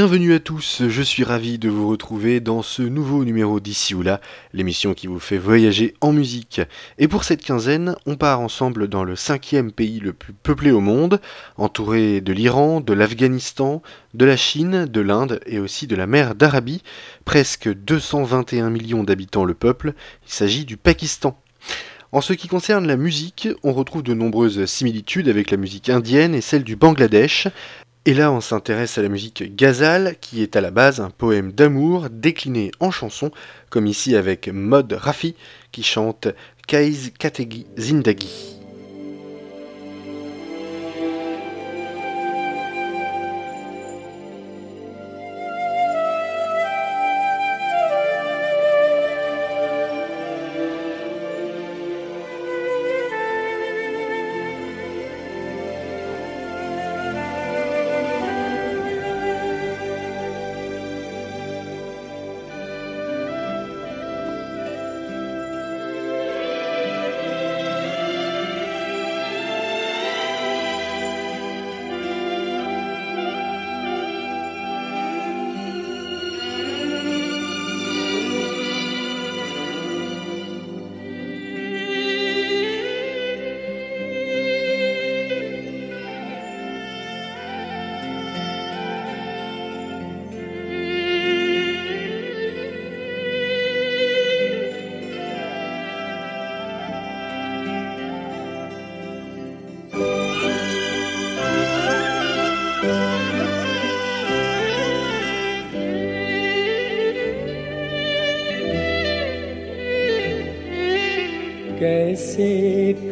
Bienvenue à tous, je suis ravi de vous retrouver dans ce nouveau numéro d'ici ou là, l'émission qui vous fait voyager en musique. Et pour cette quinzaine, on part ensemble dans le cinquième pays le plus peuplé au monde, entouré de l'Iran, de l'Afghanistan, de la Chine, de l'Inde et aussi de la mer d'Arabie, presque 221 millions d'habitants le peuple, il s'agit du Pakistan. En ce qui concerne la musique, on retrouve de nombreuses similitudes avec la musique indienne et celle du Bangladesh, et là, on s'intéresse à la musique ghazal, qui est à la base un poème d'amour décliné en chanson, comme ici avec Mod Rafi, qui chante Kaiz Kategi Zindagi.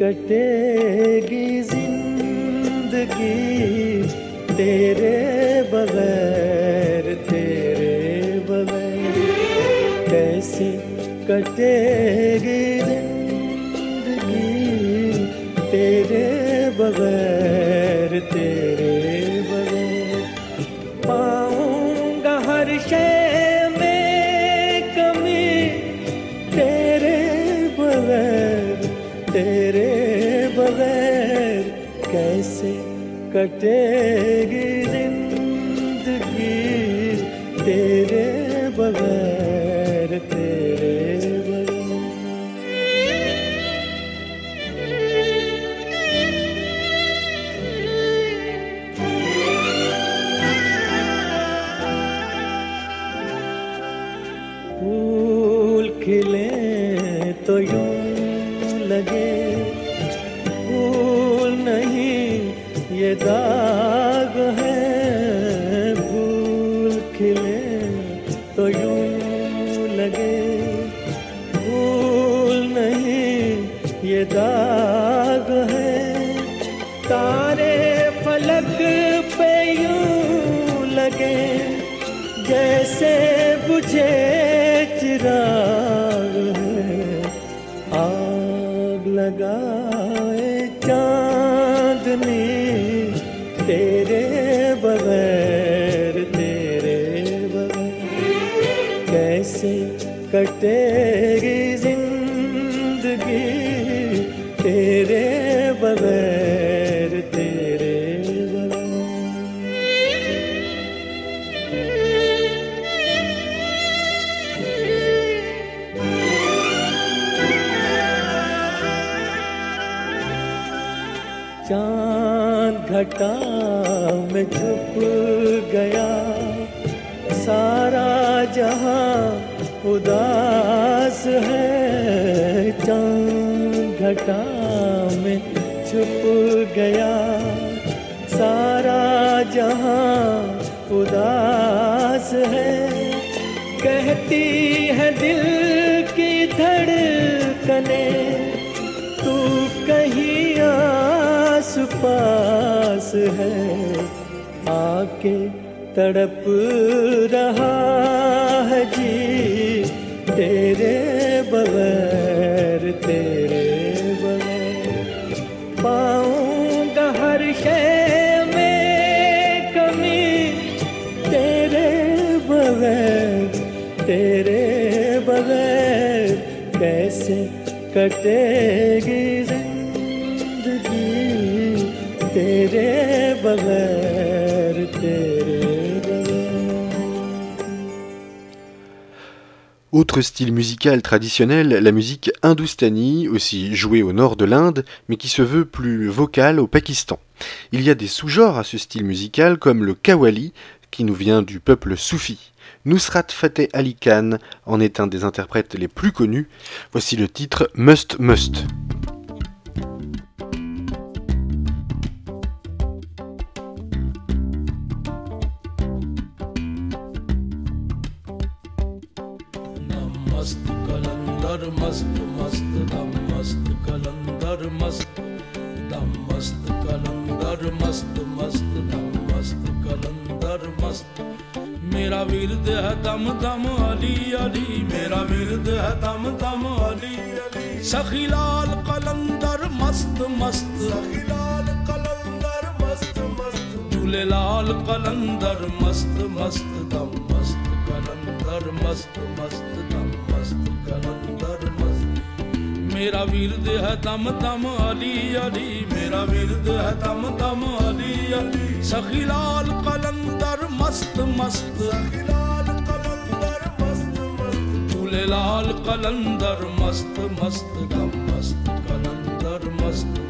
कटेगी ज़िंदगी तेरे बगैर तेरे बगैर। कैसे कटेगी कटेगी ज़िंदगी तेरे बगैर तेरे फूल खिले तो यूँ दा में छुप गया। सारा जहाँ उदास है, चाँद घटा में छुप गया। सारा जहाँ उदास है, कहती है दिल की धड़कने, तू कहीं आस पास है। आके तड़प रहा है जी। तेरे बगैर तेरे बगैर। पाऊँगा हर शय में कमी। तेरे बगैर तेरे बगैर कैसे कटेगी ज़िंदगी? तेरे बगैर Autre style musical traditionnel, la musique hindoustanie, aussi jouée au nord de l'Inde, mais qui se veut plus vocale au Pakistan. Il y a des sous-genres à ce style musical comme le kawali, qui nous vient du peuple soufi. Nusrat Fateh Ali Khan en est un des interprètes les plus connus. Voici le titre Must Must. वीरद है दम दम अली अली। मेरा वीरद है दम दम अली अली। सखीलाल कलंदर मस्त मस्त। सखीलाल कलंदर मस्त मस्त। झूलेलाल कलंदर मस्त मस्त। दम मस्त कलंदर मस्त मस्त दम मस्त कलंदर। मेरा वीरद है दम दम अली अली। मेरा वीरद है दम दम अली अली। सखीलाल कलंदर मस्त मस्त। सखीलाल कलंदर मस्त मस्त। झूले लाल कलंदर मस्त मस्त। दम मस्त कलंदर मस्त।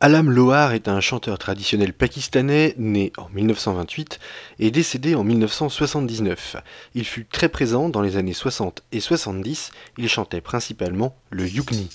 Alam Lohar est un chanteur traditionnel pakistanais né en 1928 et décédé en 1979. Il fut très présent dans les années 60 et 70, il chantait principalement le yukni.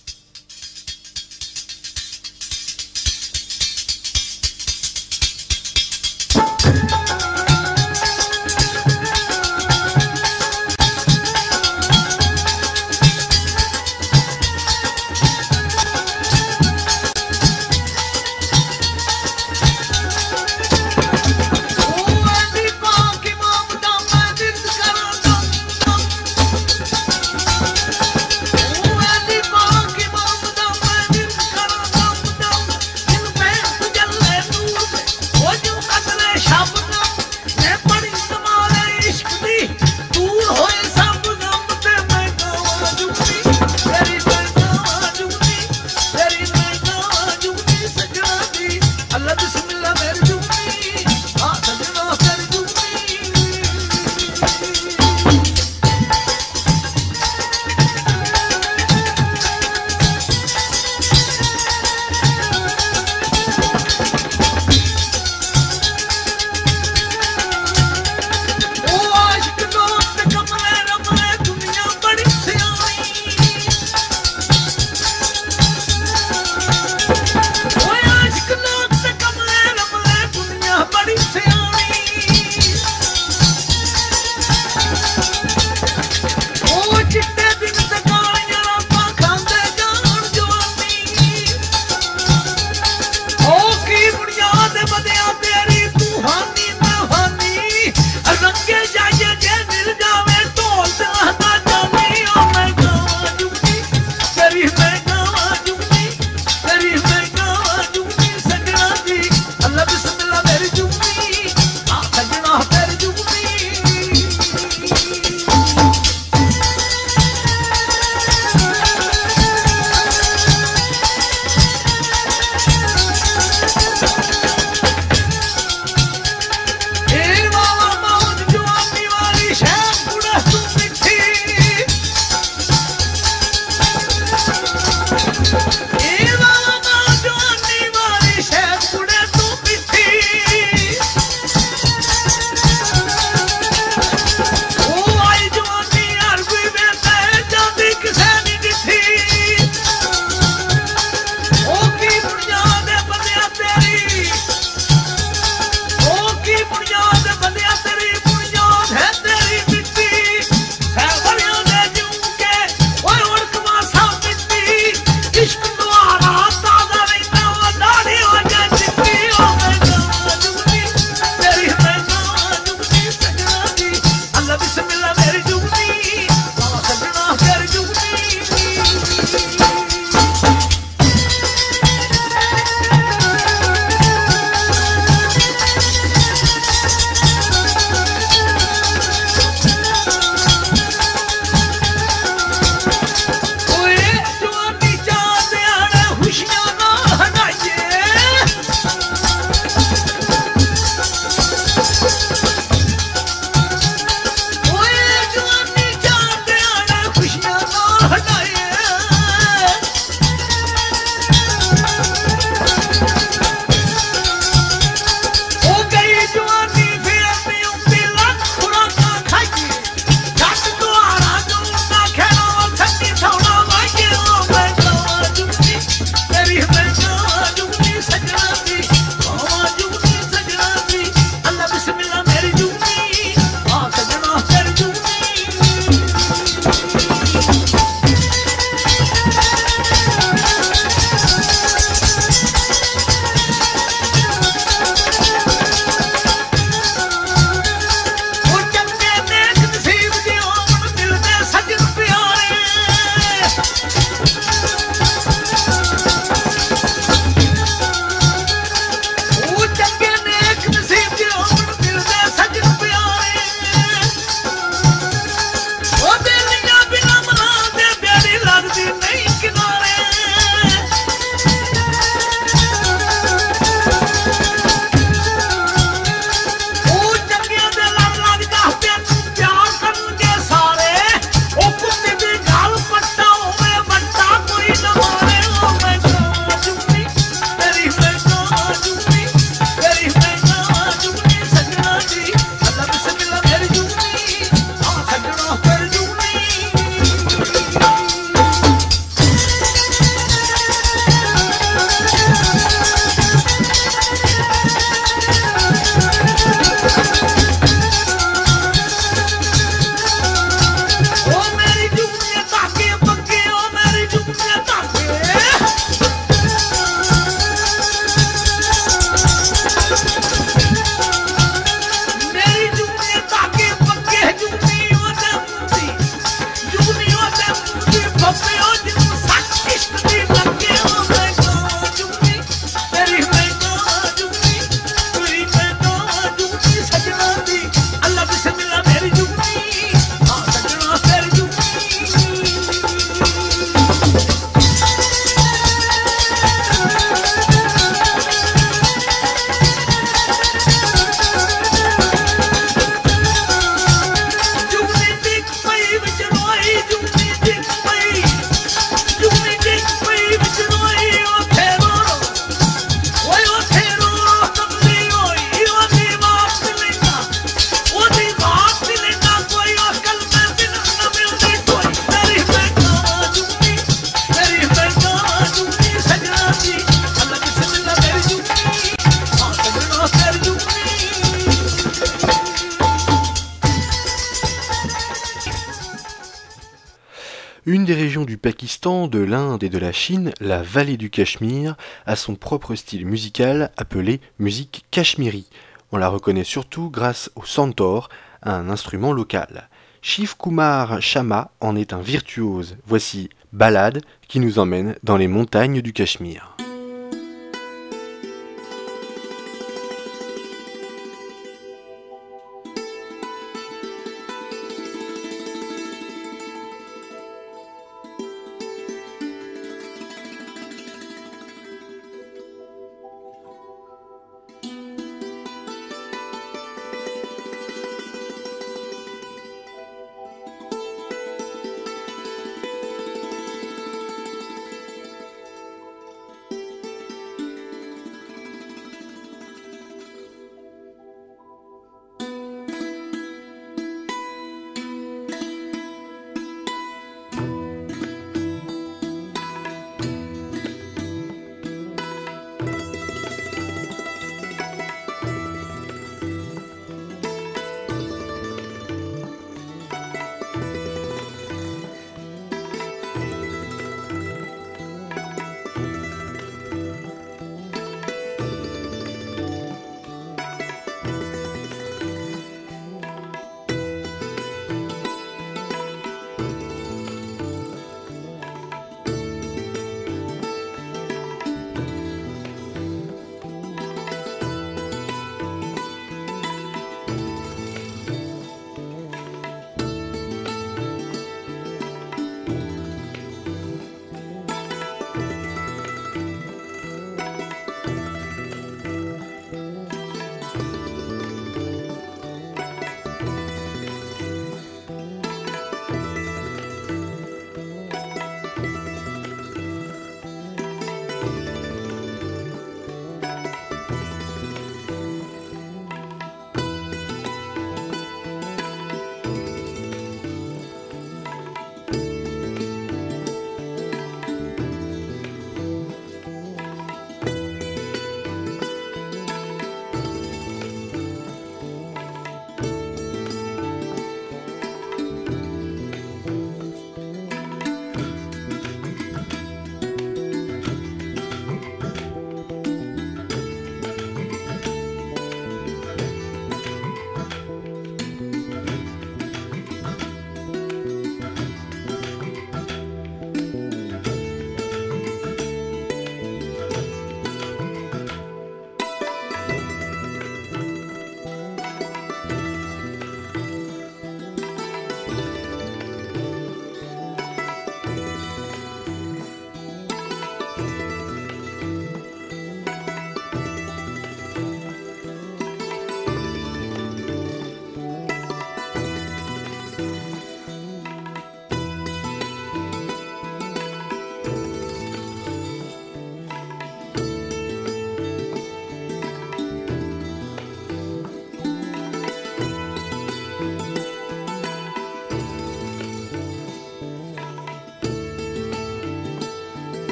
De la Chine, la vallée du Cachemire, a son propre style musical appelé musique cachemiri. On la reconnaît surtout grâce au santor, un instrument local. Shiv Kumar Shama en est un virtuose. Voici Balade qui nous emmène dans les montagnes du Cachemire.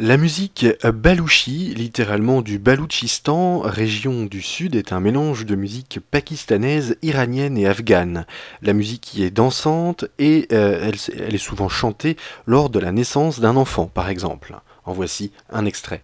La musique balouchi, littéralement du Baloutchistan, région du sud, est un mélange de musique pakistanaise, iranienne et afghane. La musique y est dansante et euh, elle, elle est souvent chantée lors de la naissance d'un enfant, par exemple. En voici un extrait.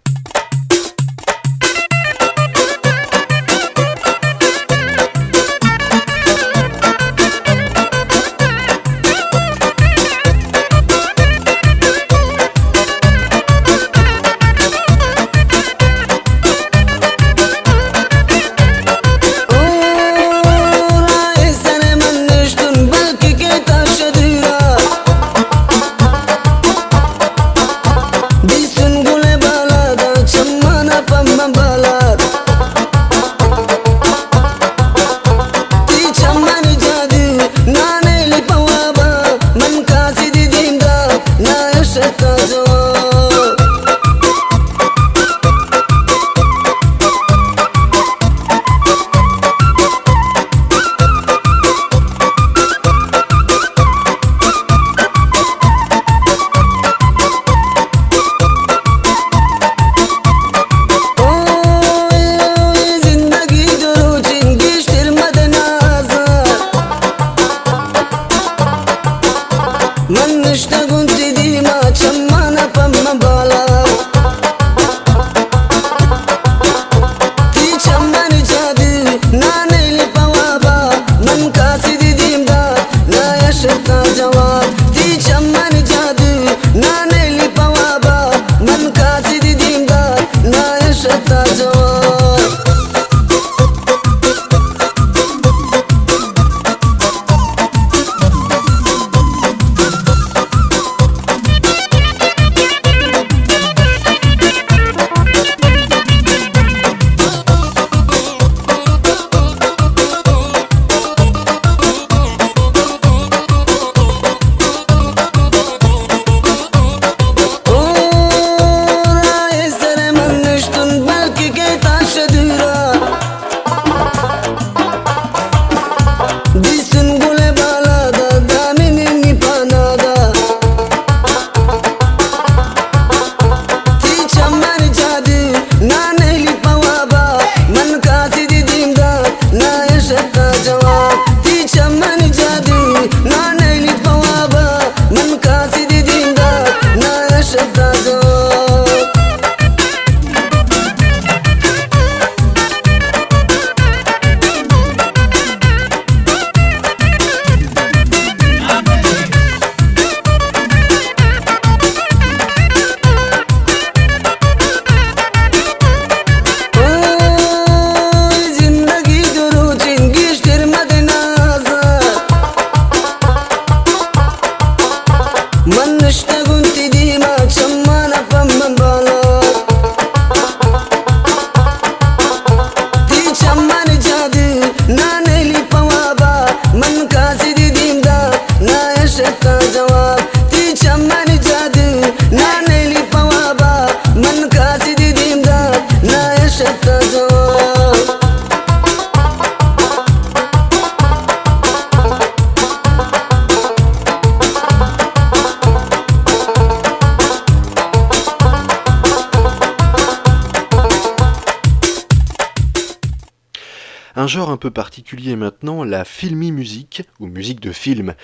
Genre un peu particulier maintenant, la filmy musique, ou musique de film,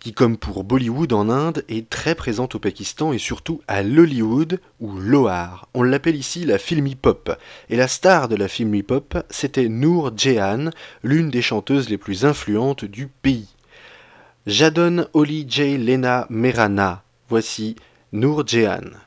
qui comme pour Bollywood en Inde est très présente au Pakistan et surtout à Lollywood ou Lohar. On l'appelle ici la filmy pop. Et la star de la filmy pop, c'était Noor Jehan, l'une des chanteuses les plus influentes du pays. Jadon Oli J. Lena Merana. Voici Noor Jehan.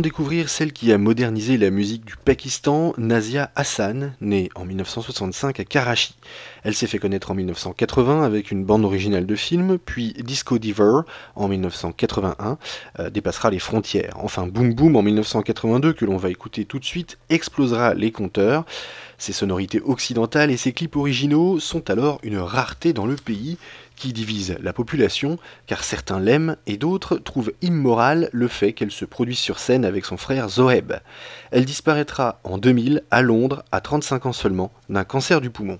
Découvrir celle qui a modernisé la musique du Pakistan, Nazia Hassan, née en 1965 à Karachi. Elle s'est fait connaître en 1980 avec une bande originale de film, puis Disco Diver en 1981 euh, dépassera les frontières. Enfin, Boom Boom en 1982, que l'on va écouter tout de suite, explosera les compteurs. Ses sonorités occidentales et ses clips originaux sont alors une rareté dans le pays qui divise la population, car certains l'aiment et d'autres trouvent immoral le fait qu'elle se produise sur scène avec son frère Zoeb. Elle disparaîtra en 2000 à Londres à 35 ans seulement d'un cancer du poumon.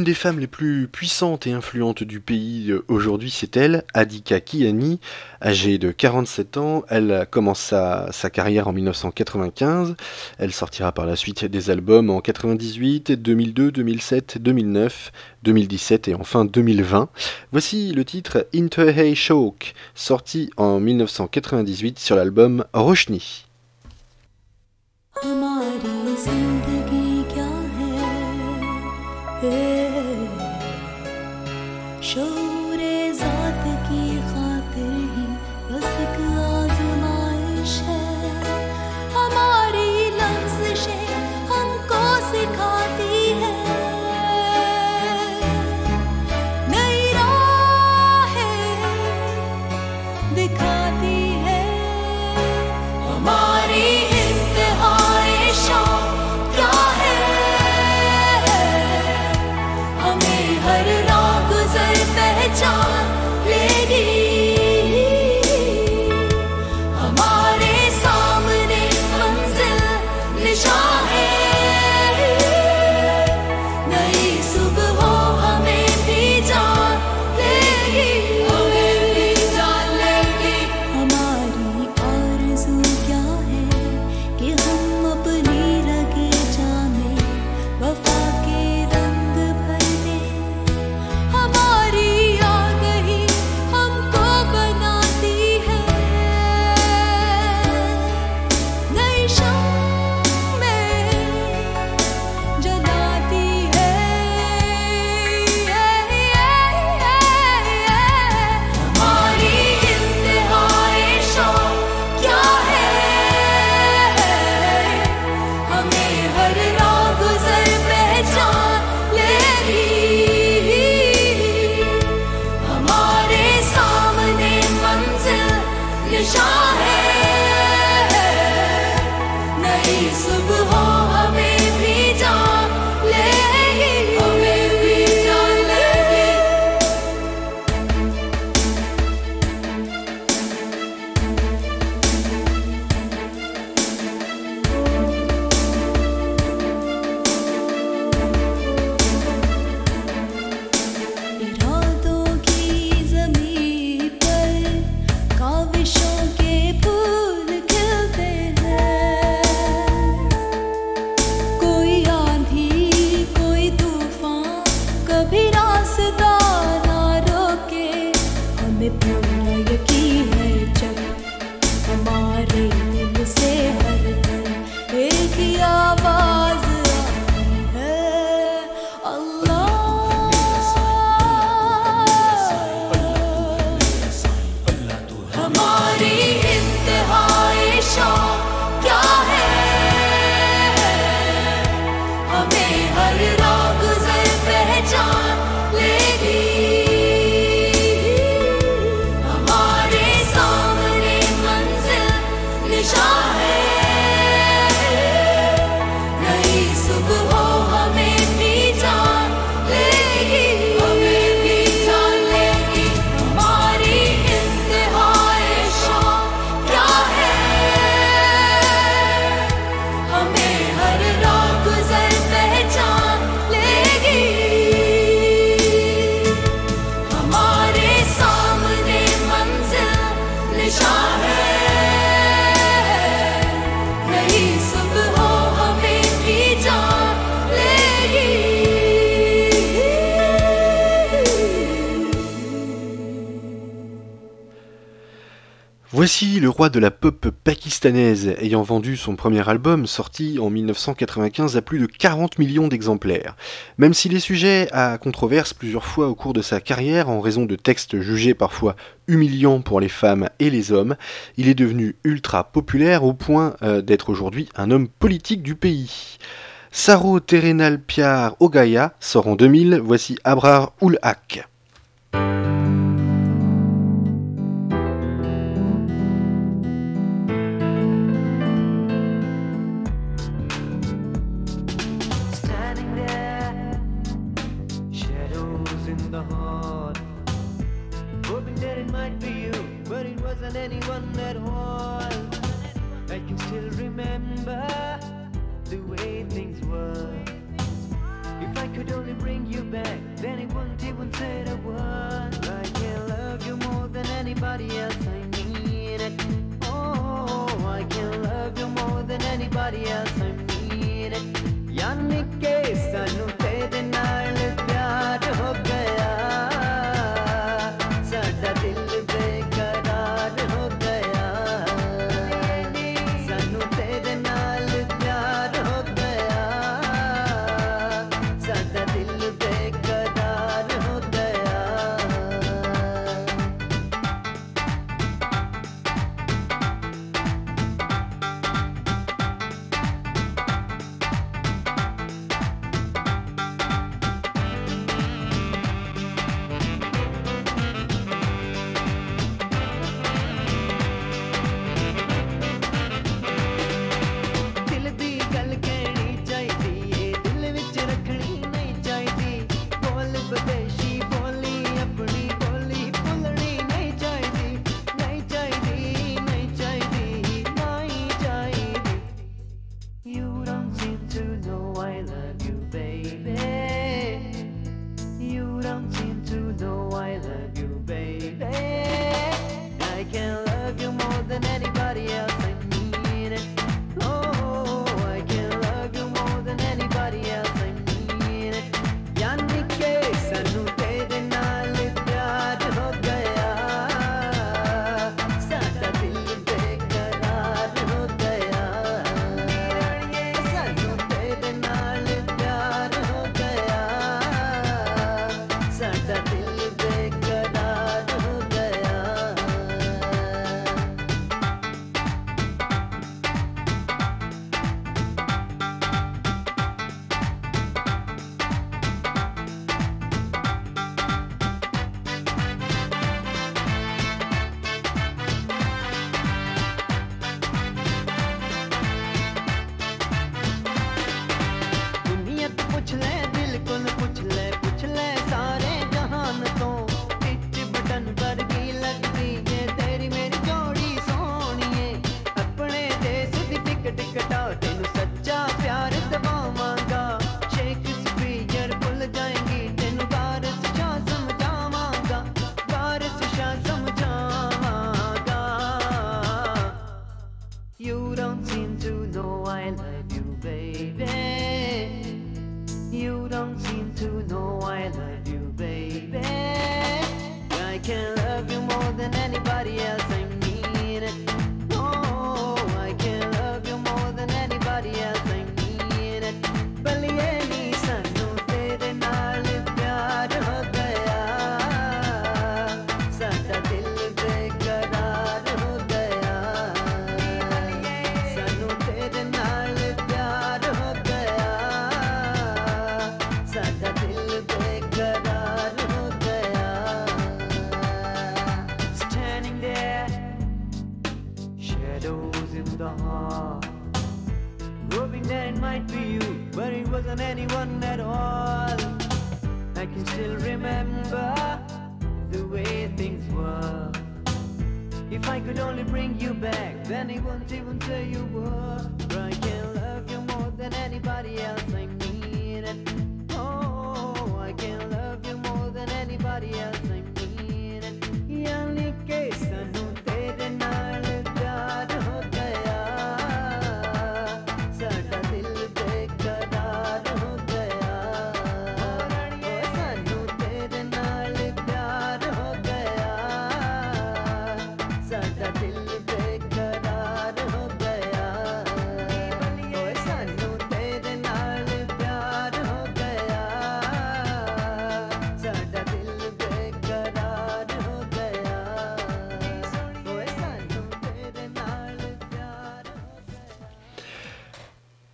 L'une des femmes les plus puissantes et influentes du pays euh, aujourd'hui, c'est elle, Adika Kiani. Âgée de 47 ans, elle commence sa, carrière en 1995. Elle sortira par la suite des albums en 98, 2002, 2007, 2009, 2017 et enfin 2020. Voici le titre Into Hey Shock, sorti en 1998 sur l'album Roshni. Le roi de la pop pakistanaise ayant vendu son premier album sorti en 1995 à plus de 40 millions d'exemplaires. Même s'il est sujet à controverse plusieurs fois au cours de sa carrière en raison de textes jugés parfois humiliants pour les femmes et les hommes, il est devenu ultra populaire au point euh, d'être aujourd'hui un homme politique du pays. Saro Terenal Piar Ogaya sort en 2000, voici Abrar Ul Haq. can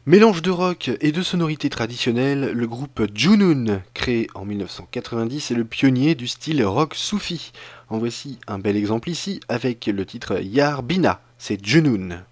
Mélange de rock et de sonorités traditionnelles, le groupe Junun, créé en 1990, est le pionnier du style rock soufi. En voici un bel exemple ici avec le titre Yar Bina, c'est Junun.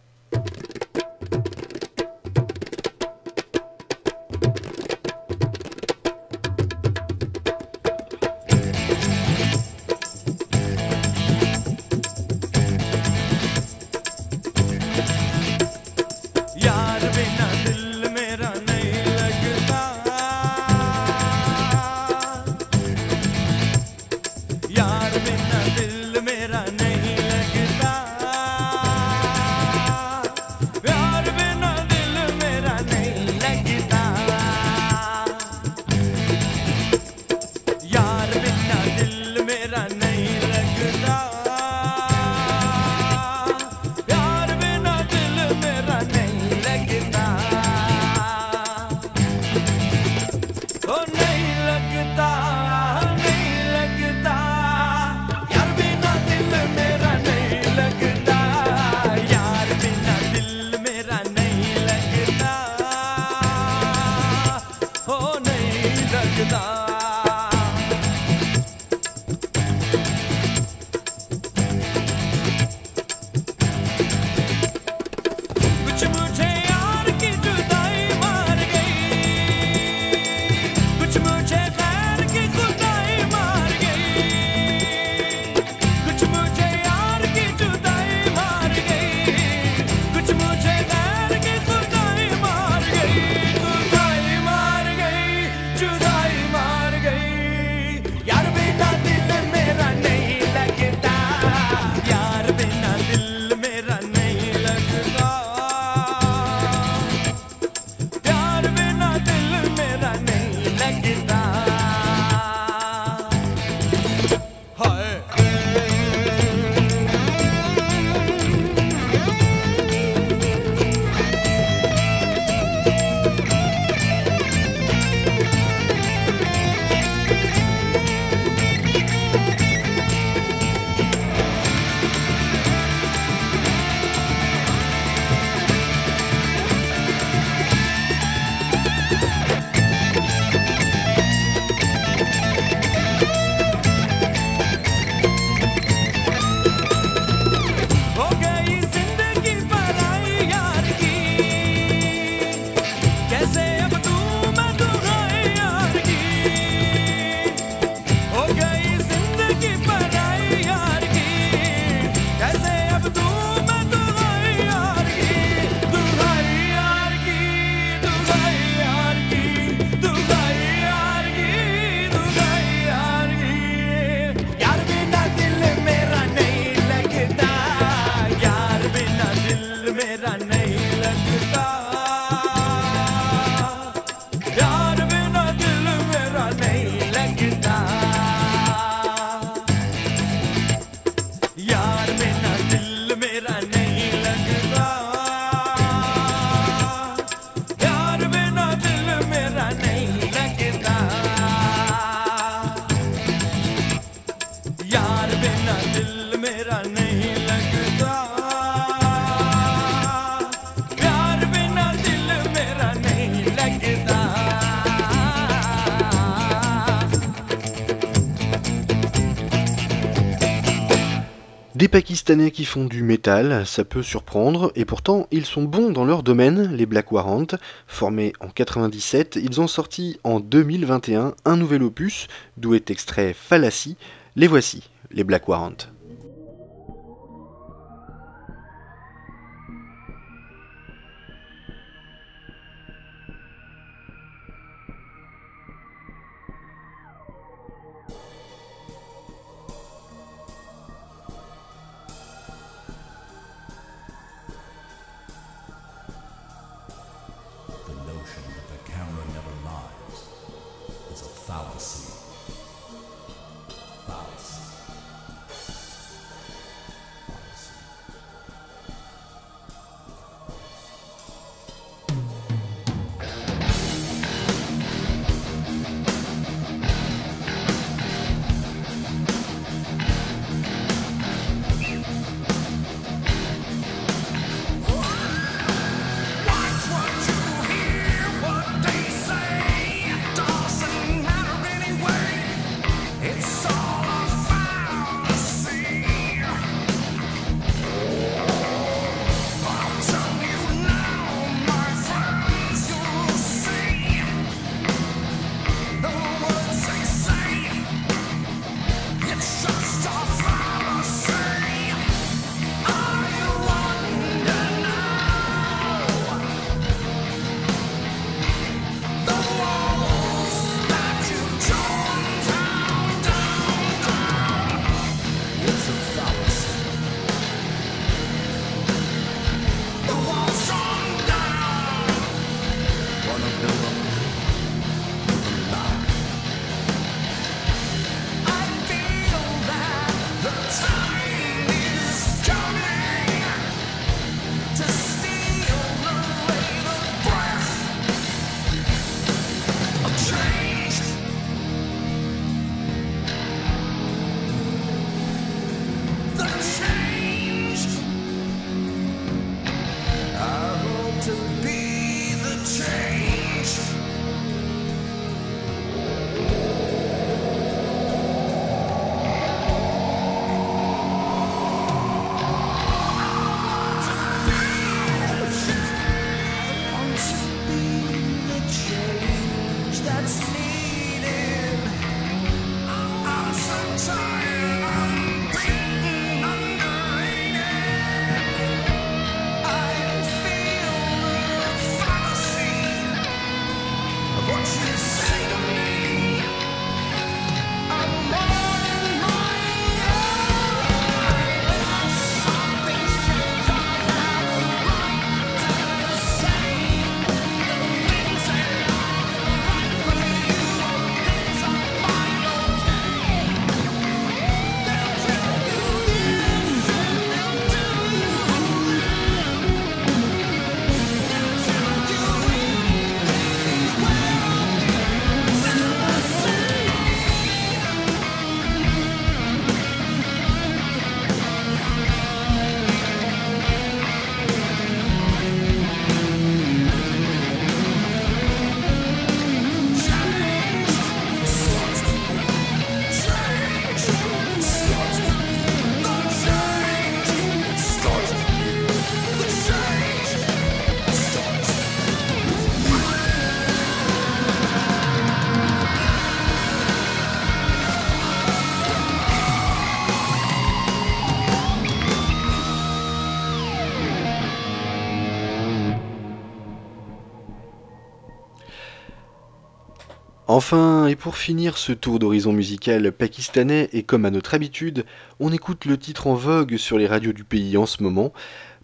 pakistanais qui font du métal, ça peut surprendre, et pourtant ils sont bons dans leur domaine, les Black Warrant. Formés en 97, ils ont sorti en 2021 un nouvel opus, d'où est extrait Fallacy. Les voici, les Black Warrant. Enfin, et pour finir ce tour d'horizon musical pakistanais, et comme à notre habitude, on écoute le titre en vogue sur les radios du pays en ce moment.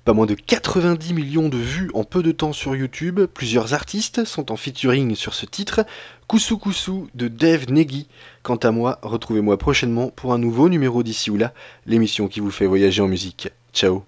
Pas moins de 90 millions de vues en peu de temps sur YouTube, plusieurs artistes sont en featuring sur ce titre, Koussou Koussou de Dave Negi. Quant à moi, retrouvez-moi prochainement pour un nouveau numéro d'ici ou là, l'émission qui vous fait voyager en musique. Ciao